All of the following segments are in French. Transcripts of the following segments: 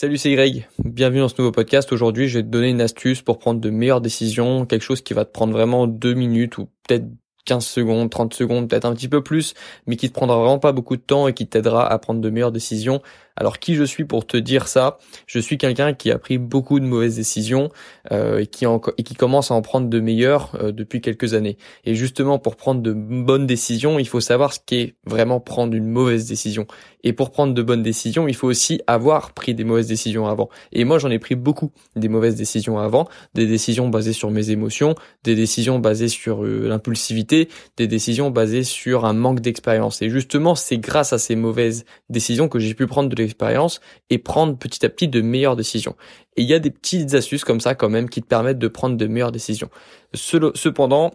Salut, c'est Greg. Bienvenue dans ce nouveau podcast. Aujourd'hui, je vais te donner une astuce pour prendre de meilleures décisions, quelque chose qui va te prendre vraiment deux minutes ou peut-être 15 secondes, 30 secondes, peut-être un petit peu plus, mais qui te prendra vraiment pas beaucoup de temps et qui t'aidera à prendre de meilleures décisions alors qui je suis pour te dire ça? Je suis quelqu'un qui a pris beaucoup de mauvaises décisions euh, et, qui commence à en prendre de meilleures euh, depuis quelques années. Et justement, pour prendre de bonnes décisions, il faut savoir ce qu'est vraiment prendre une mauvaise décision. Et pour prendre de bonnes décisions, il faut aussi avoir pris des mauvaises décisions avant. Et moi, j'en ai pris beaucoup des mauvaises décisions avant, des décisions basées sur mes émotions, des décisions basées sur euh, l'impulsivité, des décisions basées sur un manque d'expérience. Et justement, c'est grâce à ces mauvaises décisions que j'ai pu prendre de expérience et prendre petit à petit de meilleures décisions. Et il y a des petites astuces comme ça quand même qui te permettent de prendre de meilleures décisions. Cependant,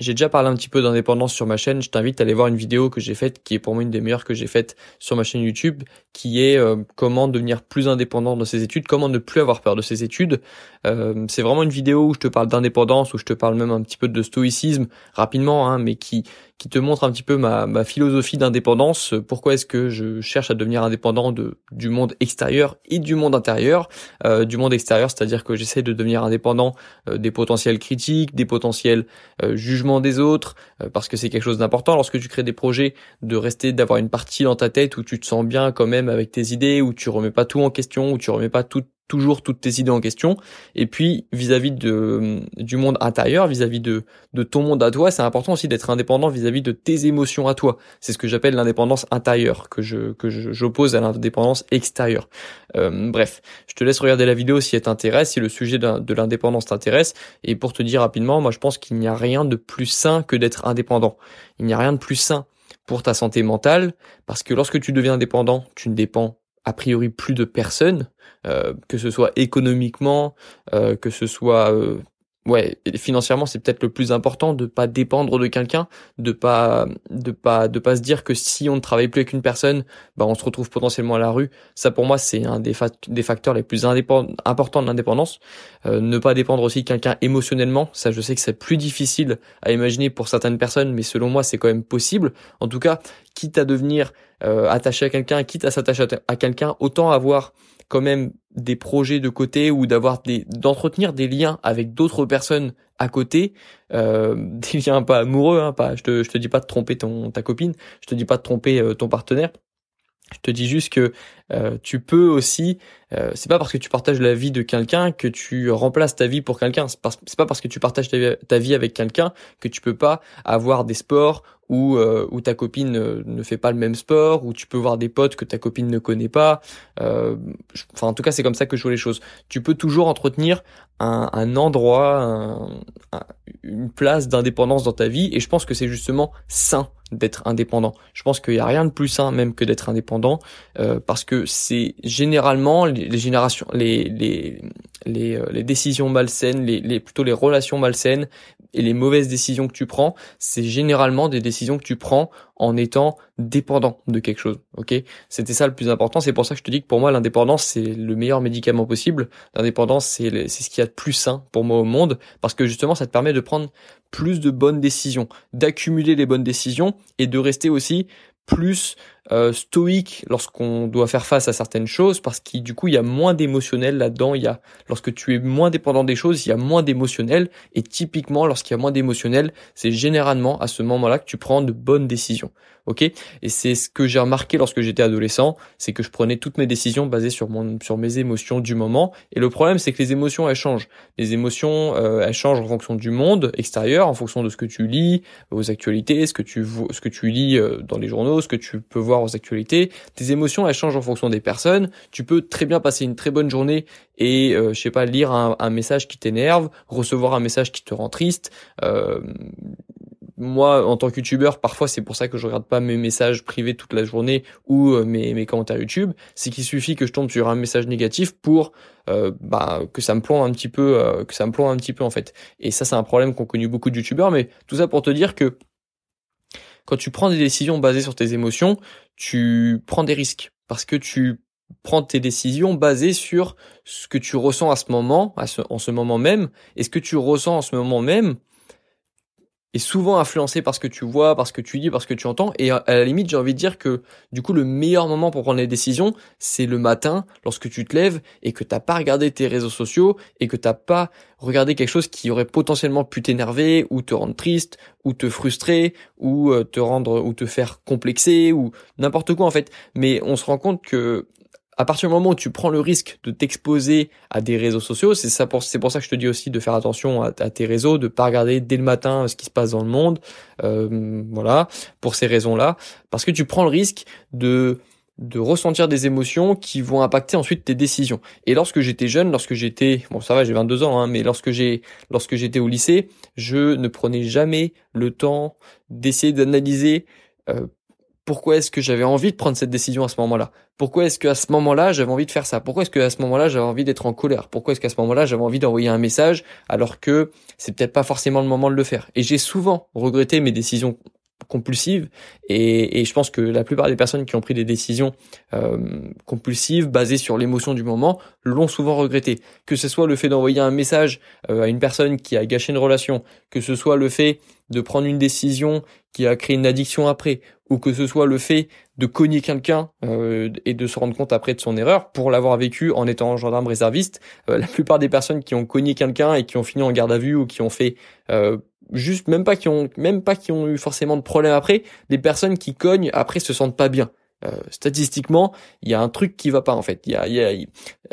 j'ai déjà parlé un petit peu d'indépendance sur ma chaîne. Je t'invite à aller voir une vidéo que j'ai faite, qui est pour moi une des meilleures que j'ai faites sur ma chaîne YouTube, qui est euh, comment devenir plus indépendant dans ses études, comment ne plus avoir peur de ses études. Euh, c'est vraiment une vidéo où je te parle d'indépendance, où je te parle même un petit peu de stoïcisme rapidement, hein, mais qui qui te montre un petit peu ma, philosophie d'indépendance. Pourquoi est-ce que je cherche à devenir indépendant de, du monde extérieur et du monde intérieur. Euh, du monde extérieur, c'est-à-dire que j'essaie de devenir indépendant euh, des potentiels critiques, des potentiels euh, jugements des autres, parce que c'est quelque chose d'important lorsque tu crées des projets, de rester, d'avoir une partie dans ta tête où tu te sens bien quand même avec tes idées, où tu remets pas tout en question, où tu remets pas tout toujours toutes tes idées en question. Et puis vis-à-vis du monde intérieur, vis-à-vis de de ton monde à toi, c'est important aussi d'être indépendant vis-à-vis de tes émotions à toi. C'est ce que j'appelle l'indépendance intérieure que je que j'oppose à l'indépendance extérieure. Euh, bref, je te laisse regarder la vidéo si elle t'intéresse, si le sujet de l'indépendance t'intéresse. Et pour te dire rapidement, moi je pense qu'il n'y a rien de plus sain que d'être indépendant. Il n'y a rien de plus sain pour ta santé mentale parce que lorsque tu deviens indépendant, tu ne dépends a priori plus de personnes, euh, que ce soit économiquement, euh, que ce soit euh, ouais, financièrement, c'est peut-être le plus important de pas dépendre de quelqu'un, de pas de pas de pas se dire que si on ne travaille plus avec une personne, bah on se retrouve potentiellement à la rue. Ça pour moi, c'est un des, des facteurs les plus importants de l'indépendance. Euh, ne pas dépendre aussi quelqu'un émotionnellement, ça je sais que c'est plus difficile à imaginer pour certaines personnes, mais selon moi, c'est quand même possible. En tout cas, quitte à devenir euh, attaché à quelqu'un, quitte à s'attacher à quelqu'un, autant avoir quand même des projets de côté ou d'avoir des d'entretenir des liens avec d'autres personnes à côté, euh, des liens pas amoureux, hein, pas. Je te je te dis pas de tromper ton ta copine, je te dis pas de tromper euh, ton partenaire. Je te dis juste que euh, tu peux aussi, euh, c'est pas parce que tu partages la vie de quelqu'un que tu remplaces ta vie pour quelqu'un. C'est pas parce que tu partages ta vie avec quelqu'un que tu peux pas avoir des sports où, euh, ta copine ne fait pas le même sport, où tu peux voir des potes que ta copine ne connaît pas. Euh, enfin, en tout cas, c'est comme ça que je vois les choses. Tu peux toujours entretenir un, endroit, une place d'indépendance dans ta vie, et je pense que c'est justement sain d'être indépendant. Je pense qu'il n'y a rien de plus sain même que d'être indépendant, euh, parce que c'est généralement les, générations, euh, les décisions malsaines, les, les plutôt les relations malsaines et les mauvaises décisions que tu prends, c'est généralement des décisions que tu prends en étant dépendant de quelque chose. Ok, c'était ça le plus important. C'est pour ça que je te dis que pour moi l'indépendance c'est le meilleur médicament possible. L'indépendance c'est c'est ce qu'il y a de plus sain pour moi au monde parce que justement ça te permet de prendre plus de bonnes décisions, d'accumuler les bonnes décisions et de rester aussi plus euh, stoïque lorsqu'on doit faire face à certaines choses parce que du coup il y a moins d'émotionnel là-dedans. Il y a lorsque tu es moins dépendant des choses il y a moins d'émotionnel. Et typiquement lorsqu'il y a moins d'émotionnel c'est généralement à ce moment-là que tu prends de bonnes décisions. Ok? Et c'est ce que j'ai remarqué lorsque j'étais adolescent c'est que je prenais toutes mes décisions basées sur mon sur mes émotions du moment. Et le problème c'est que les émotions elles changent. Les émotions euh, elles changent en fonction du monde extérieur en fonction de ce que tu lis aux actualités ce que tu ce que tu lis euh, dans les journaux ce que tu peux voir aux actualités. Tes émotions, elles changent en fonction des personnes. Tu peux très bien passer une très bonne journée et, euh, je sais pas, lire un, message qui t'énerve, recevoir un message qui te rend triste. Euh, moi, en tant que youtubeur, parfois c'est pour ça que je regarde pas mes messages privés toute la journée ou euh, mes, mes commentaires YouTube. C'est qu'il suffit que je tombe sur un message négatif pour bah, que ça me plombe un petit peu, que ça me plombe un petit peu en fait. Et ça, c'est un problème qu'ont connu beaucoup de youtubeurs. Mais tout ça pour te dire que quand tu prends des décisions basées sur tes émotions, tu prends des risques. Parce que tu prends tes décisions basées sur ce que tu ressens à ce moment, à ce, en ce moment même, et ce que tu ressens en ce moment même est souvent influencé par ce que tu vois, par ce que tu dis, par ce que tu entends. Et à la limite, j'ai envie de dire que du coup, le meilleur moment pour prendre les décisions, c'est le matin, lorsque tu te lèves et que t'as pas regardé tes réseaux sociaux et que t'as pas regardé quelque chose qui aurait potentiellement pu t'énerver ou te rendre triste ou te frustrer ou euh, te rendre ou te faire complexer ou n'importe quoi en fait. Mais on se rend compte que à partir du moment où tu prends le risque de t'exposer à des réseaux sociaux, c'est ça pour c'est pour ça que je te dis aussi de faire attention à, tes réseaux, de pas regarder dès le matin ce qui se passe dans le monde, euh, voilà, pour ces raisons-là, parce que tu prends le risque de de ressentir des émotions qui vont impacter ensuite tes décisions. Et lorsque j'étais jeune, lorsque j'étais, bon ça va, j'ai 22 ans, hein, mais lorsque j'ai, lorsque j'étais au lycée, je ne prenais jamais le temps d'essayer d'analyser euh, pourquoi est-ce que j'avais envie de prendre cette décision à ce moment-là? Pourquoi est-ce qu'à ce moment-là, j'avais envie de faire ça? Pourquoi est-ce qu'à ce moment-là, j'avais envie d'être en colère? Pourquoi est-ce qu'à ce moment-là, j'avais envie d'envoyer un message alors que c'est peut-être pas forcément le moment de le faire? Et j'ai souvent regretté mes décisions compulsives et, je pense que la plupart des personnes qui ont pris des décisions euh, compulsives basées sur l'émotion du moment l'ont souvent regretté. Que ce soit le fait d'envoyer un message euh, à une personne qui a gâché une relation, que ce soit le fait de prendre une décision qui a créé une addiction après, ou que ce soit le fait de cogner quelqu'un euh, et de se rendre compte après de son erreur, pour l'avoir vécu en étant gendarme réserviste, euh, la plupart des personnes qui ont cogné quelqu'un et qui ont fini en garde à vue ou qui ont fait euh, juste même pas qui ont même pas qui ont eu forcément de problème après, des personnes qui cognent après se sentent pas bien. statistiquement, il y a un truc qui va pas en fait. Il y a, y a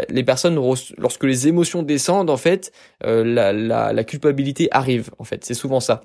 les personnes lorsque les émotions descendent en fait, la, la, la culpabilité arrive en fait. C'est souvent ça.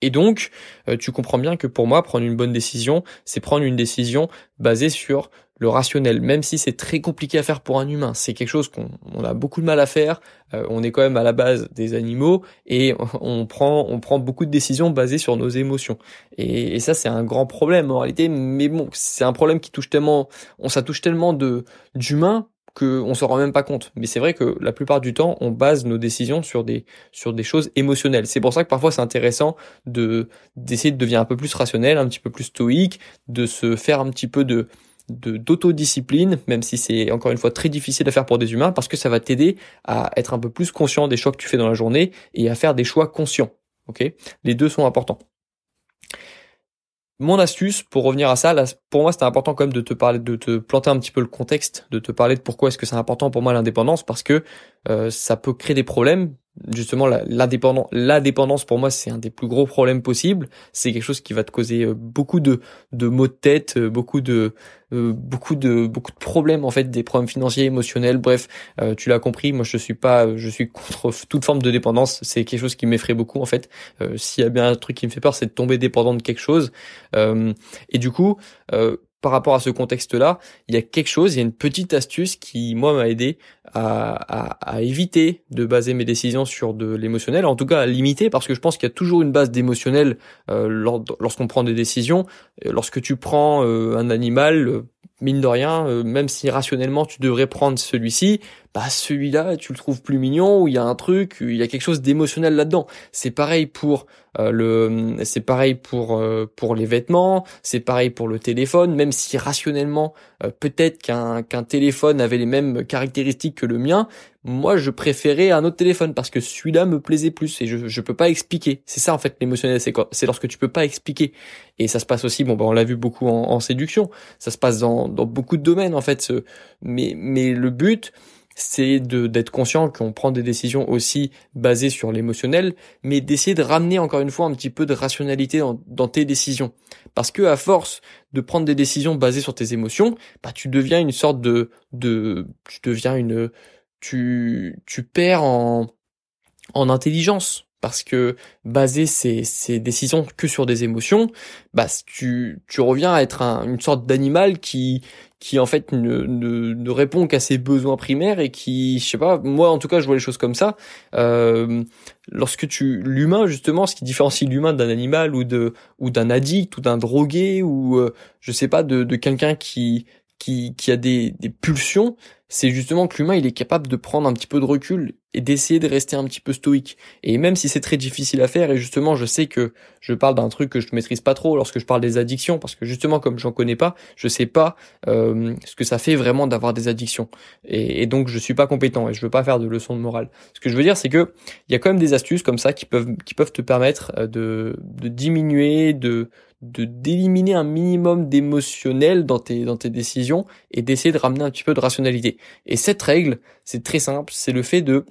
Et donc, euh, tu comprends bien que pour moi, prendre une bonne décision, c'est prendre une décision basée sur le rationnel, même si c'est très compliqué à faire pour un humain. C'est quelque chose qu'on a beaucoup de mal à faire. Euh, on est quand même à la base des animaux et on prend, on prend beaucoup de décisions basées sur nos émotions. Et, et ça, c'est un grand problème en réalité. Mais bon, c'est un problème qui touche tellement, on ça touche tellement de d'humains qu'on s'en rend même pas compte. Mais c'est vrai que la plupart du temps, on base nos décisions sur des sur des choses émotionnelles. C'est pour ça que parfois c'est intéressant de d'essayer de devenir un peu plus rationnel, un petit peu plus stoïque, de se faire un petit peu de de d'autodiscipline, même si c'est encore une fois très difficile à faire pour des humains, parce que ça va t'aider à être un peu plus conscient des choix que tu fais dans la journée et à faire des choix conscients. Ok, les deux sont importants. Mon astuce, pour revenir à ça, pour moi, c'était important quand même de te parler, de te planter un petit peu le contexte, de te parler de pourquoi est-ce que c'est important pour moi l'indépendance, parce que euh, ça peut créer des problèmes, justement la, dépendance, pour moi c'est un des plus gros problèmes possibles. C'est quelque chose qui va te causer euh, beaucoup de de maux de tête euh, beaucoup de euh, beaucoup de beaucoup de problèmes en fait des problèmes financiers émotionnels. Bref tu l'as compris moi je suis pas je suis contre toute forme de dépendance. C'est quelque chose qui m'effraie beaucoup en fait. S'il y a bien un truc qui me fait peur c'est de tomber dépendant de quelque chose. Et du coup par rapport à ce contexte-là, il y a quelque chose, il y a une petite astuce qui, moi, m'a aidé à, éviter de baser mes décisions sur de l'émotionnel, en tout cas à limiter, parce que je pense qu'il y a toujours une base d'émotionnel euh, lorsqu'on prend des décisions. Lorsque tu prends euh, un animal, mine de rien, euh, même si rationnellement tu devrais prendre celui-ci, bah celui-là tu le trouves plus mignon ou il y a un truc, il y a quelque chose d'émotionnel là-dedans. C'est pareil pour euh, le, c'est pareil pour euh, pour les vêtements, c'est pareil pour le téléphone, même si rationnellement peut-être qu'un qu'un téléphone avait les mêmes caractéristiques que le mien, moi je préférais un autre téléphone parce que celui-là me plaisait plus et je je peux pas expliquer. C'est ça en fait l'émotionnel, c'est C'est lorsque tu peux pas expliquer. Et ça se passe aussi, bon bah on l'a vu beaucoup en, en séduction, ça se passe dans dans beaucoup de domaines en fait. Mais mais le but c'est d'être conscient qu'on prend des décisions aussi basées sur l'émotionnel, mais d'essayer de ramener encore une fois un petit peu de rationalité dans, dans, tes décisions. Parce que à force de prendre des décisions basées sur tes émotions, bah tu deviens une sorte de de tu deviens une tu tu perds en en intelligence parce que baser ces, ces, décisions que sur des émotions, bah tu, tu reviens à être une sorte d'animal qui qui en fait ne, ne, ne répond qu'à ses besoins primaires et qui, je sais pas, moi en tout cas je vois les choses comme ça. Euh, lorsque tu l'humain justement, ce qui différencie l'humain d'un animal ou de ou d'un addict ou d'un drogué ou euh, je sais pas de, de quelqu'un qui qui qui a des, des pulsions, c'est justement que l'humain il est capable de prendre un petit peu de recul et d'essayer de rester un petit peu stoïque. Et même si c'est très difficile à faire, et justement je sais que je parle d'un truc que je ne maîtrise pas trop lorsque je parle des addictions, parce que justement comme j'en connais pas, je sais pas euh, ce que ça fait vraiment d'avoir des addictions. Et, donc je suis pas compétent et je veux pas faire de leçons de morale. Ce que je veux dire c'est que il y a quand même des astuces comme ça qui peuvent te permettre euh, de, de diminuer, de de d'éliminer un minimum d'émotionnel dans tes dans tes décisions et d'essayer de ramener un petit peu de rationalité. Et cette règle, c'est très simple, c'est le fait de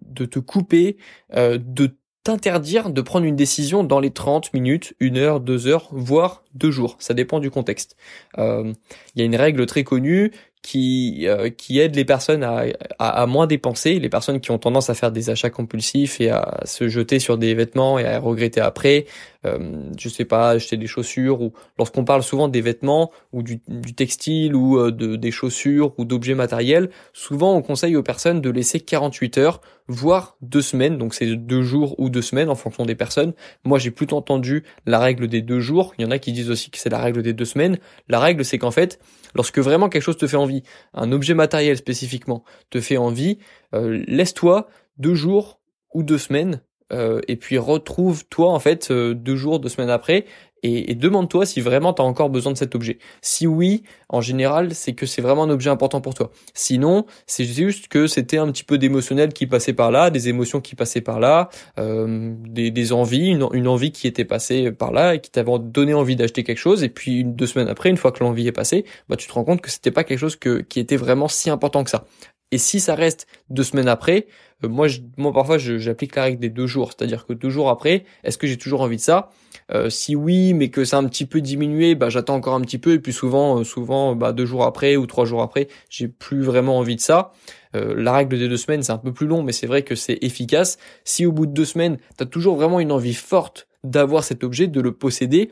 de te couper, euh, de t'interdire de prendre une décision dans les 30 minutes, une heure, deux heures, voire deux jours. Ça dépend du contexte. Euh, il y a une règle très connue qui euh, qui aide les personnes à, à, moins dépenser, les personnes qui ont tendance à faire des achats compulsifs et à se jeter sur des vêtements et à regretter après. Euh, je sais pas, acheter des chaussures ou lorsqu'on parle souvent des vêtements ou du, du textile ou euh, de, des chaussures ou d'objets matériels, souvent on conseille aux personnes de laisser 48 heures, voire deux semaines. Donc c'est deux jours ou deux semaines en fonction des personnes. Moi j'ai plutôt entendu la règle des deux jours. Il y en a qui disent aussi que c'est la règle des deux semaines. La règle c'est qu'en fait Lorsque vraiment quelque chose te fait envie, un objet matériel spécifiquement te fait envie, euh, laisse-toi deux jours ou deux semaines euh, et puis retrouve-toi en fait euh, deux jours, deux semaines après et, demande-toi si vraiment tu as encore besoin de cet objet. Si oui, en général, c'est que c'est vraiment un objet important pour toi. Sinon, c'est juste que c'était un petit peu d'émotionnel qui passait par là, des émotions qui passaient par là, euh, des, envies, une, envie qui était passée par là et qui t'avait donné envie d'acheter quelque chose. Et puis une, deux semaines après, une fois que l'envie est passée, bah tu te rends compte que c'était pas quelque chose que, qui était vraiment si important que ça. Et si ça reste deux semaines après, euh, moi, parfois j'applique la règle des deux jours, c'est-à-dire que deux jours après, est-ce que j'ai toujours envie de ça? Euh, Si oui, mais que ça a un petit peu diminué, bah j'attends encore un petit peu et puis souvent, euh, souvent, bah deux jours après ou trois jours après, j'ai plus vraiment envie de ça. la règle des deux semaines, c'est un peu plus long, mais c'est vrai que c'est efficace. Si au bout de deux semaines, tu as toujours vraiment une envie forte d'avoir cet objet, de le posséder,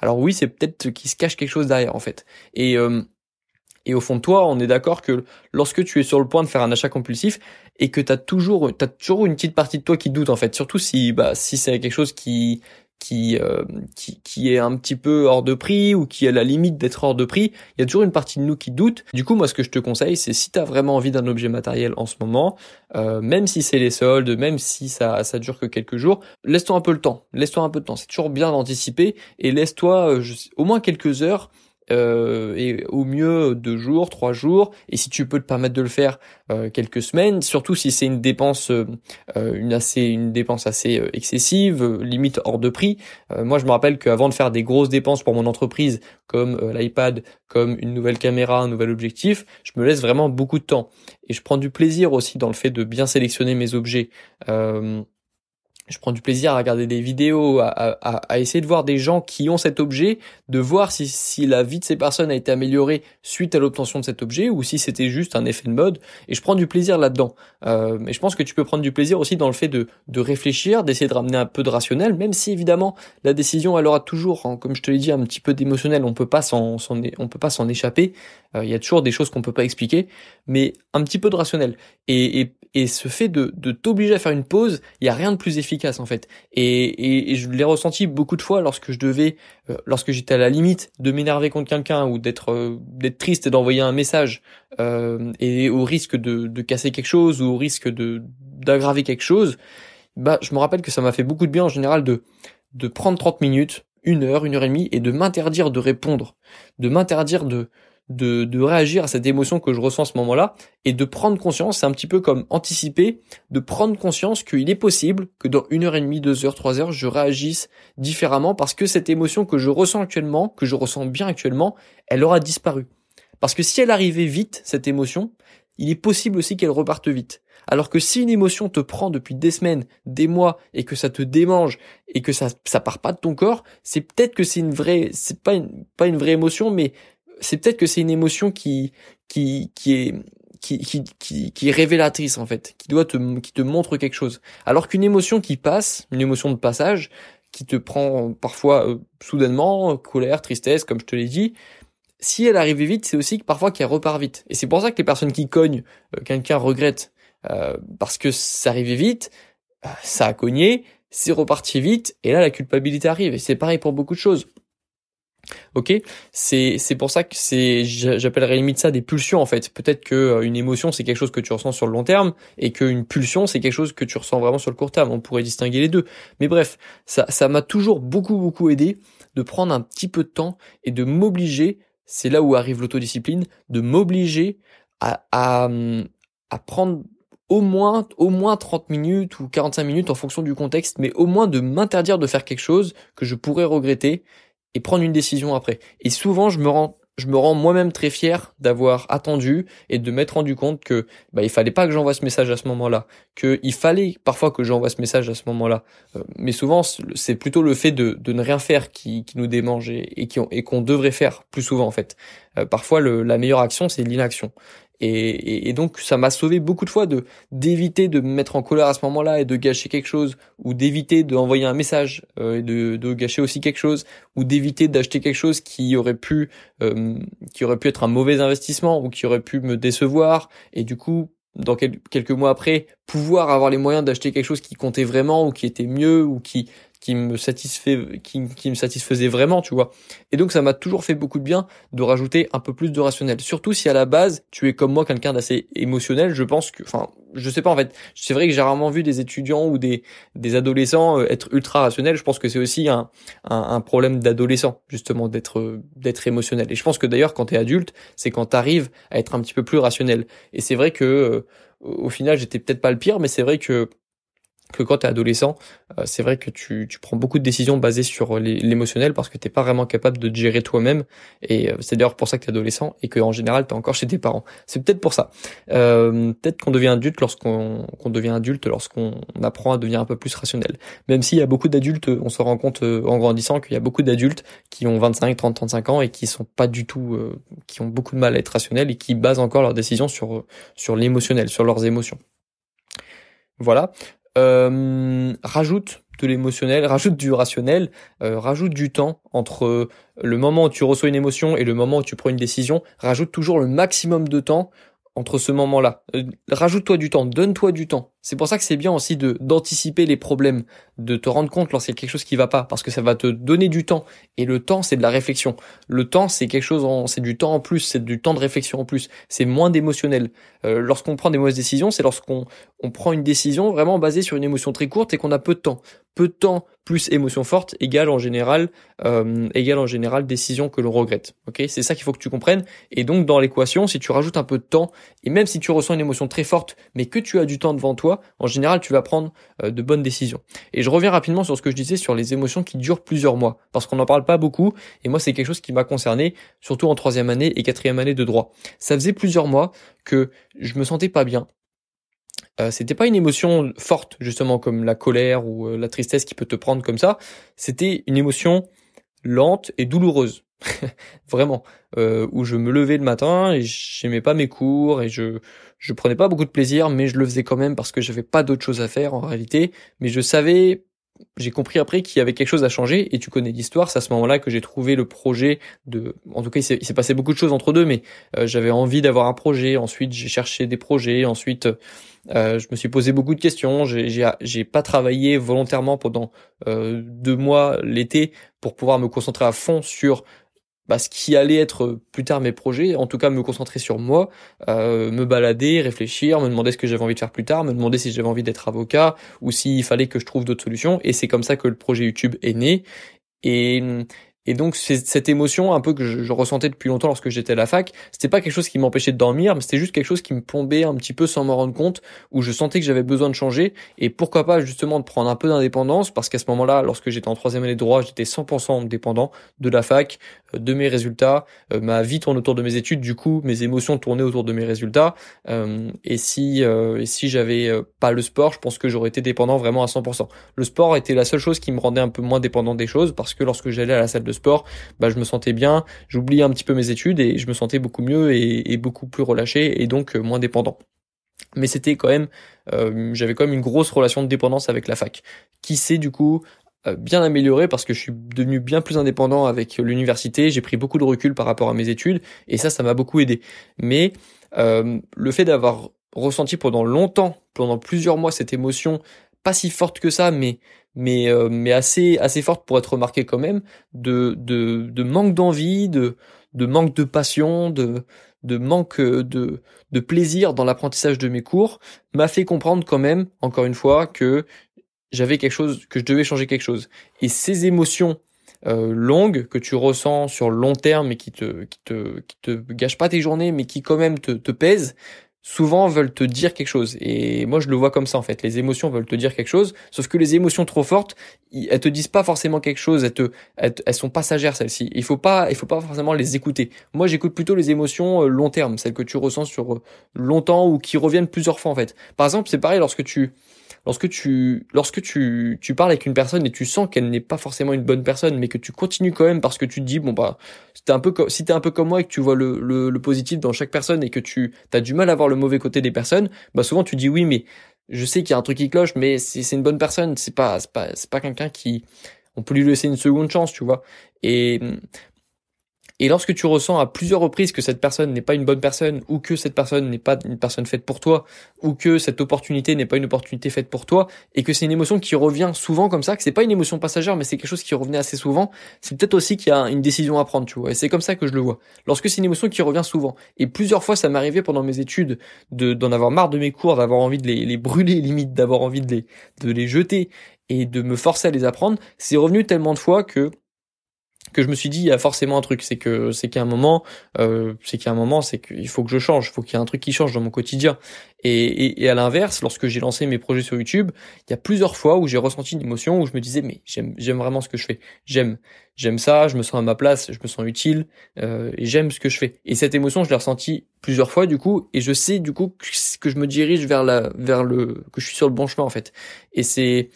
alors oui, c'est peut-être qu'il se cache quelque chose derrière en fait. Et et au fond de toi, on est d'accord que lorsque tu es sur le point de faire un achat compulsif et que tu as toujours t'as toujours une petite partie de toi qui doute en fait, surtout si bah si c'est quelque chose qui qui, euh, qui qui est un petit peu hors de prix ou qui est à la limite d'être hors de prix, il y a toujours une partie de nous qui doute. Du coup, moi ce que je te conseille, c'est si tu as vraiment envie d'un objet matériel en ce moment, euh, même si c'est les soldes, même si ça ça dure que quelques jours, laisse-toi un peu le temps. Laisse-toi un peu de temps, c'est toujours bien d'anticiper et laisse-toi euh, au moins quelques heures euh, et au mieux deux jours, trois jours, et si tu peux te permettre de le faire euh, quelques semaines, surtout si c'est une dépense, euh, une assez, une dépense assez excessive, limite hors de prix. moi, je me rappelle qu'avant de faire des grosses dépenses pour mon entreprise, comme l'iPad, comme une nouvelle caméra, un nouvel objectif, je me laisse vraiment beaucoup de temps, et je prends du plaisir aussi dans le fait de bien sélectionner mes objets je prends du plaisir à regarder des vidéos, à, à, à, essayer de voir des gens qui ont cet objet, de voir si, si la vie de ces personnes a été améliorée suite à l'obtention de cet objet ou si c'était juste un effet de mode. Et je prends du plaisir là-dedans. Euh, mais je pense que tu peux prendre du plaisir aussi dans le fait de, de réfléchir, d'essayer de ramener un peu de rationnel, même si évidemment la décision elle aura toujours, hein, comme je te l'ai dit, un petit peu d'émotionnel. On peut pas s'en, on peut pas s'en échapper. Euh, il y a toujours des choses qu'on peut pas expliquer, mais un petit peu de rationnel. Et, et, et ce fait de, de t'obliger à faire une pause, il y a rien de plus efficace en fait. Et, et, je l'ai ressenti beaucoup de fois lorsque je devais, euh, lorsque j'étais à la limite de m'énerver contre quelqu'un ou d'être euh, d'être triste et d'envoyer un message et au risque de, de casser quelque chose ou au risque de d'aggraver quelque chose. Bah, je me rappelle que ça m'a fait beaucoup de bien en général de de prendre 30 minutes, une heure, une heure et demie, et de m'interdire de répondre, de m'interdire de, de, réagir à cette émotion que je ressens à ce moment-là et de prendre conscience, c'est un petit peu comme anticiper, de prendre conscience qu'il est possible que dans une heure et demie, deux heures, trois heures, je réagisse différemment parce que cette émotion que je ressens actuellement, que je ressens bien actuellement, elle aura disparu. Parce que si elle arrivait vite, cette émotion, il est possible aussi qu'elle reparte vite. Alors que si une émotion te prend depuis des semaines, des mois, et que ça te démange, et que ça, ça part pas de ton corps, c'est peut-être que c'est une vraie, c'est pas pas une vraie émotion, mais c'est peut-être que c'est une émotion qui qui qui est qui, qui, qui, est révélatrice en fait, qui doit te qui te montre quelque chose. Alors qu'une émotion qui passe, une émotion de passage, qui te prend parfois euh, soudainement, colère, tristesse, comme je te l'ai dit, si elle arrive vite, c'est aussi que parfois qu'elle repart vite. Et c'est pour ça que les personnes qui cognent, euh, quelqu'un regrette euh, parce que ça arrivait vite, ça a cogné, c'est reparti vite, et là la culpabilité arrive. Et c'est pareil pour beaucoup de choses Ok, c'est c'est pour ça que c'est j'appellerais limite ça des pulsions en fait. Peut-être que euh, une émotion c'est quelque chose que tu ressens sur le long terme et qu'une pulsion c'est quelque chose que tu ressens vraiment sur le court terme. On pourrait distinguer les deux. Mais bref, ça ça m'a toujours beaucoup beaucoup aidé de prendre un petit peu de temps et de m'obliger. C'est là où arrive l'autodiscipline, de m'obliger à, à à prendre au moins au moins 30 minutes ou 45 minutes en fonction du contexte, mais au moins de m'interdire de faire quelque chose que je pourrais regretter et prendre une décision après. Et souvent, je me rends je me rends moi-même très fier d'avoir attendu et de m'être rendu compte que bah, il fallait pas que j'envoie ce message à ce moment-là, que il fallait parfois que j'envoie ce message à ce moment-là. Euh, mais souvent, c'est plutôt le fait de, de ne rien faire qui, qui nous démange et, et qu'on devrait faire plus souvent en fait. Euh, parfois, la meilleure action, c'est l'inaction. Et, et, donc ça m'a sauvé beaucoup de fois de d'éviter de me mettre en colère à ce moment-là et de gâcher quelque chose, ou d'éviter d'envoyer un message euh, et de, de gâcher aussi quelque chose, ou d'éviter d'acheter quelque chose qui aurait pu euh, qui aurait pu être un mauvais investissement ou qui aurait pu me décevoir et du coup dans quelques mois après pouvoir avoir les moyens d'acheter quelque chose qui comptait vraiment ou qui était mieux ou qui qui me satisfait, qui, me satisfaisait vraiment, tu vois. Et donc ça m'a toujours fait beaucoup de bien de rajouter un peu plus de rationnel. Surtout si à la base tu es comme moi quelqu'un d'assez émotionnel, je pense que, enfin, je sais pas en fait. C'est vrai que j'ai rarement vu des étudiants ou des des adolescents euh, être ultra rationnels. Je pense que c'est aussi un un, un problème d'adolescent justement d'être d'être émotionnel. Et je pense que d'ailleurs quand tu es adulte, c'est quand tu arrives à être un petit peu plus rationnel. Et c'est vrai que euh, au final j'étais peut-être pas le pire, mais c'est vrai que que quand tu es adolescent, euh, c'est vrai que tu, tu, prends beaucoup de décisions basées sur l'émotionnel parce que t'es pas vraiment capable de te gérer toi-même. Et euh, c'est d'ailleurs pour ça que tu es adolescent et qu'en général tu es encore chez tes parents. C'est peut-être pour ça. Euh, peut-être qu'on devient adulte lorsqu'on qu'on devient adulte, lorsqu'on apprend à devenir un peu plus rationnel. Même s'il y a beaucoup d'adultes, on se rend compte en grandissant qu'il y a beaucoup d'adultes qui ont 25, 30, 35 ans et qui sont pas du tout, qui ont beaucoup de mal à être rationnels et qui basent encore leurs décisions sur sur l'émotionnel, sur leurs émotions. Voilà. Euh, rajoute de l'émotionnel, rajoute du rationnel, euh, rajoute du temps entre le moment où tu reçois une émotion et le moment où tu prends une décision, rajoute toujours le maximum de temps entre ce moment-là. Euh, rajoute-toi du temps, donne-toi du temps. C'est pour ça que c'est bien aussi d'anticiper les problèmes, de te rendre compte lorsqu'il y a quelque chose qui va pas, parce que ça va te donner du temps. Et le temps, c'est de la réflexion. Le temps, c'est quelque chose, c'est du temps en plus, c'est du temps de réflexion en plus. C'est moins d'émotionnel. Euh, lorsqu'on prend des mauvaises décisions, c'est lorsqu'on on prend une décision vraiment basée sur une émotion très courte et qu'on a peu de temps. Peu de temps plus émotion forte égale en général euh, en général décision que l'on regrette. Ok, c'est ça qu'il faut que tu comprennes. Et donc dans l'équation, si tu rajoutes un peu de temps et même si tu ressens une émotion très forte, mais que tu as du temps devant toi en général, tu vas prendre euh, de bonnes décisions. Et je reviens rapidement sur ce que je disais sur les émotions qui durent plusieurs mois, parce qu'on n'en parle pas beaucoup, et moi c'est quelque chose qui m'a concerné, surtout en troisième année et quatrième année de droit. Ça faisait plusieurs mois que je me sentais pas bien, euh, c'était pas une émotion forte justement comme la colère ou euh, la tristesse qui peut te prendre comme ça. C'était une émotion lente et douloureuse vraiment. Euh, où je me levais le matin et j'aimais pas mes cours et je je prenais pas beaucoup de plaisir mais je le faisais quand même parce que j'avais pas d'autre chose à faire en réalité. Mais je savais j'ai compris après qu'il y avait quelque chose à changer et tu connais l'histoire. C'est à ce moment-là que j'ai trouvé le projet de en tout cas il s'est passé beaucoup de choses entre deux mais euh, j'avais envie d'avoir un projet. Ensuite j'ai cherché des projets. Ensuite euh, je me suis posé beaucoup de questions. J'ai pas travaillé volontairement pendant euh, deux mois l'été pour pouvoir me concentrer à fond sur bah, ce qui allait être plus tard mes projets, en tout cas me concentrer sur moi, euh, me balader, réfléchir, me demander ce que j'avais envie de faire plus tard, me demander si j'avais envie d'être avocat ou s'il fallait que je trouve d'autres solutions. Et c'est comme ça que le projet YouTube est né. Et, et donc cette émotion un peu que je, ressentais depuis longtemps lorsque j'étais à la fac, c'était pas quelque chose qui m'empêchait de dormir, mais c'était juste quelque chose qui me plombait un petit peu sans m'en rendre compte, où je sentais que j'avais besoin de changer. Et pourquoi pas justement de prendre un peu d'indépendance parce qu'à ce moment-là, lorsque j'étais en troisième année de droit, j'étais 100% dépendant de la fac, euh, de mes résultats, euh, ma vie tourne autour de mes études, du coup mes émotions tournaient autour de mes résultats. Euh, et si et si j'avais pas le sport, je pense que j'aurais été dépendant vraiment à 100%. Le sport était la seule chose qui me rendait un peu moins dépendant des choses parce que lorsque j'allais à la salle de sport, bah, je me sentais bien, j'oubliais un petit peu mes études et je me sentais beaucoup mieux et, beaucoup plus relâché et donc euh, moins dépendant. Mais c'était quand même, euh, j'avais quand même une grosse relation de dépendance avec la fac, qui s'est du coup euh, bien amélioré parce que je suis devenu bien plus indépendant avec l'université, j'ai pris beaucoup de recul par rapport à mes études et ça, ça m'a beaucoup aidé. Mais le fait d'avoir ressenti pendant longtemps, pendant plusieurs mois cette émotion pas si forte que ça, mais mais euh, mais assez assez forte pour être remarquée quand même, de de, de manque d'envie, de de manque de passion, de de manque de de plaisir dans l'apprentissage de mes cours, m'a fait comprendre quand même, encore une fois, que j'avais quelque chose, que je devais changer quelque chose. Et ces émotions euh, longues que tu ressens sur long terme et qui te qui te qui te gâchent pas tes journées, mais qui quand même te te pèsent, souvent veulent te dire quelque chose. Et moi, je le vois comme ça, en fait. Les émotions veulent te dire quelque chose, sauf que les émotions trop fortes, elles te disent pas forcément quelque chose, elles te, elles, sont passagères, celles-ci. Il faut pas, il faut pas forcément les écouter. Moi, j'écoute plutôt les émotions euh, long terme, celles que tu ressens sur euh, longtemps ou qui reviennent plusieurs fois, en fait. Par exemple, c'est pareil lorsque tu, lorsque tu lorsque tu tu parles avec une personne et tu sens qu'elle n'est pas forcément une bonne personne mais que tu continues quand même parce que tu te dis bon bah si un peu si t'es un peu comme moi et que tu vois le, le, positif dans chaque personne et que tu as du mal à voir le mauvais côté des personnes bah souvent tu dis oui mais je sais qu'il y a un truc qui cloche mais c'est une bonne personne. C'est pas c'est pas c'est pas quelqu'un qui on peut lui laisser une seconde chance tu vois. Et et lorsque tu ressens à plusieurs reprises que cette personne n'est pas une bonne personne, ou que cette personne n'est pas une personne faite pour toi, ou que cette opportunité n'est pas une opportunité faite pour toi, et que c'est une émotion qui revient souvent comme ça, que c'est pas une émotion passagère, mais c'est quelque chose qui revenait assez souvent, c'est peut-être aussi qu'il y a une décision à prendre, tu vois. Et c'est comme ça que je le vois. Lorsque c'est une émotion qui revient souvent, et plusieurs fois ça m'est arrivé pendant mes études de d'en avoir marre de mes cours, d'avoir envie de les, les brûler limite, d'avoir envie de les de les jeter et de me forcer à les apprendre, c'est revenu tellement de fois que que je me suis dit il y a forcément un truc. C'est que c'est qu'à un moment euh, c'est qu'à un moment c'est qu'il faut que je change. Il faut qu'il y ait un truc qui change dans mon quotidien. Et, et, et à l'inverse lorsque j'ai lancé mes projets sur YouTube il y a plusieurs fois où j'ai ressenti une émotion où je me disais mais j'aime j'aime vraiment ce que je fais. J'aime j'aime ça je me sens à ma place je me sens utile euh, et j'aime ce que je fais. Et cette émotion je l'ai ressentie plusieurs fois du coup et je sais du coup que je me dirige vers la vers le que je suis sur le bon chemin en fait. Et c'est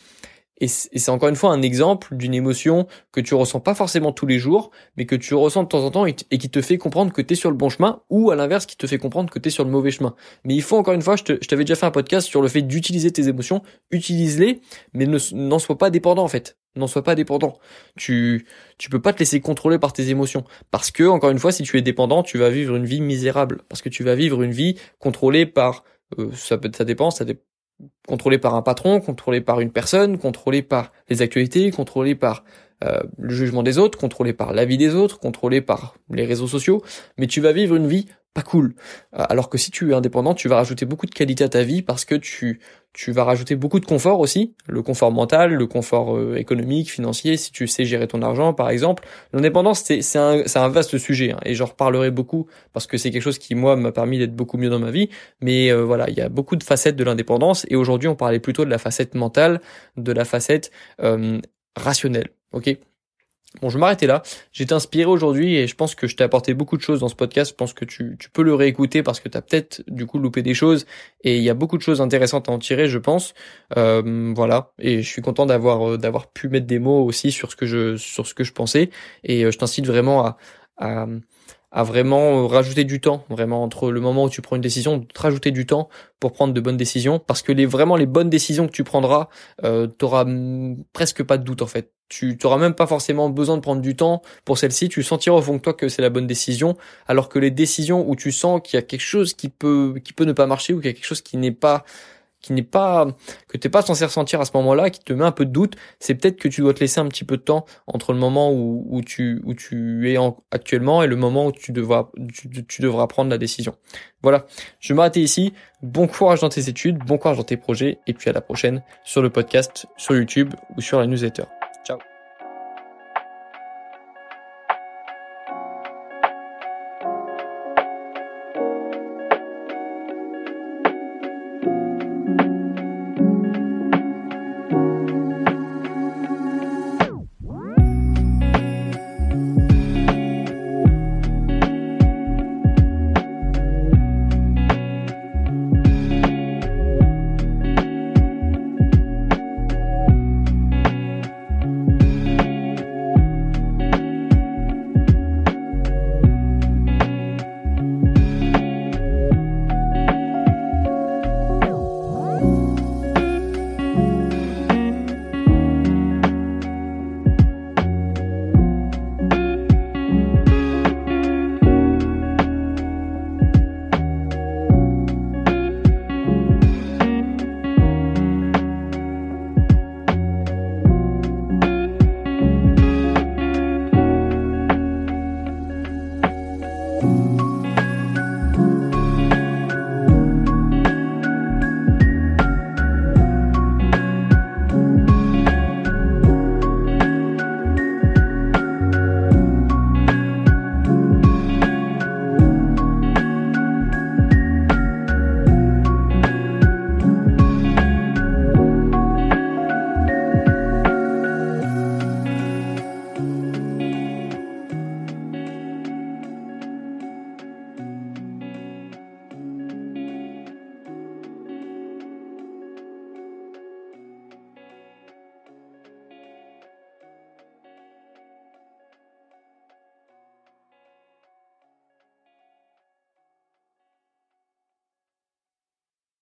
et c'est encore une fois un exemple d'une émotion que tu ressens pas forcément tous les jours, mais que tu ressens de temps en temps et, qui te fait comprendre que tu es sur le bon chemin, ou à l'inverse qui te fait comprendre que tu es sur le mauvais chemin. Mais il faut encore une fois, je t'avais déjà fait un podcast sur le fait d'utiliser tes émotions, utilise-les, mais n'en sois pas dépendant en fait. N'en sois pas dépendant. Tu tu peux pas te laisser contrôler par tes émotions parce que encore une fois, si tu es dépendant, tu vas vivre une vie misérable parce que tu vas vivre une vie contrôlée par euh, ça peut ça dépend, ça dépend contrôlé par un patron, contrôlé par une personne, contrôlé par les actualités, contrôlé par euh, le jugement des autres, contrôlé par l'avis des autres, contrôlé par les réseaux sociaux, mais tu vas vivre une vie pas cool. Euh, alors que si tu es indépendant, tu vas rajouter beaucoup de qualité à ta vie parce que tu tu vas rajouter beaucoup de confort aussi, le confort mental, le confort euh, économique, financier, si tu sais gérer ton argent par exemple. L'indépendance c'est c'est un c'est un vaste sujet hein, et j'en reparlerai beaucoup parce que c'est quelque chose qui moi m'a permis d'être beaucoup mieux dans ma vie, mais euh, voilà, il y a beaucoup de facettes de l'indépendance et aujourd'hui on parlait plutôt de la facette mentale, de la facette rationnelle. Bon, je vais m'arrêter là. J'ai inspiré aujourd'hui et je pense que je t'ai apporté beaucoup de choses dans ce podcast. Je pense que tu, tu peux le réécouter parce que tu as peut-être du coup loupé des choses et il y a beaucoup de choses intéressantes à en tirer, je pense. Euh, voilà. Et je suis content d'avoir euh, d'avoir pu mettre des mots aussi sur ce que je sur ce que je pensais et euh, je t'incite vraiment à à vraiment rajouter du temps, vraiment entre le moment où tu prends une décision, de te rajouter du temps pour prendre de bonnes décisions, parce que les vraiment les bonnes décisions que tu prendras, euh, t'auras presque pas de doute en fait. Tu t'auras même pas forcément besoin de prendre du temps pour celle-ci. Tu sentiras au fond de toi que c'est la bonne décision, alors que les décisions où tu sens qu'il y a quelque chose qui peut qui peut ne pas marcher ou qu'il y a quelque chose qui n'est pas qui n'est pas que t'es pas censé ressentir à ce moment-là, qui te met un peu de doute, c'est peut-être que tu dois te laisser un petit peu de temps entre le moment où, où tu où tu es actuellement et le moment où tu devras tu, devras prendre la décision. Voilà, je vais m'arrêter ici. Bon courage dans tes études, bon courage dans tes projets et puis à la prochaine sur le podcast, sur YouTube ou sur la newsletter.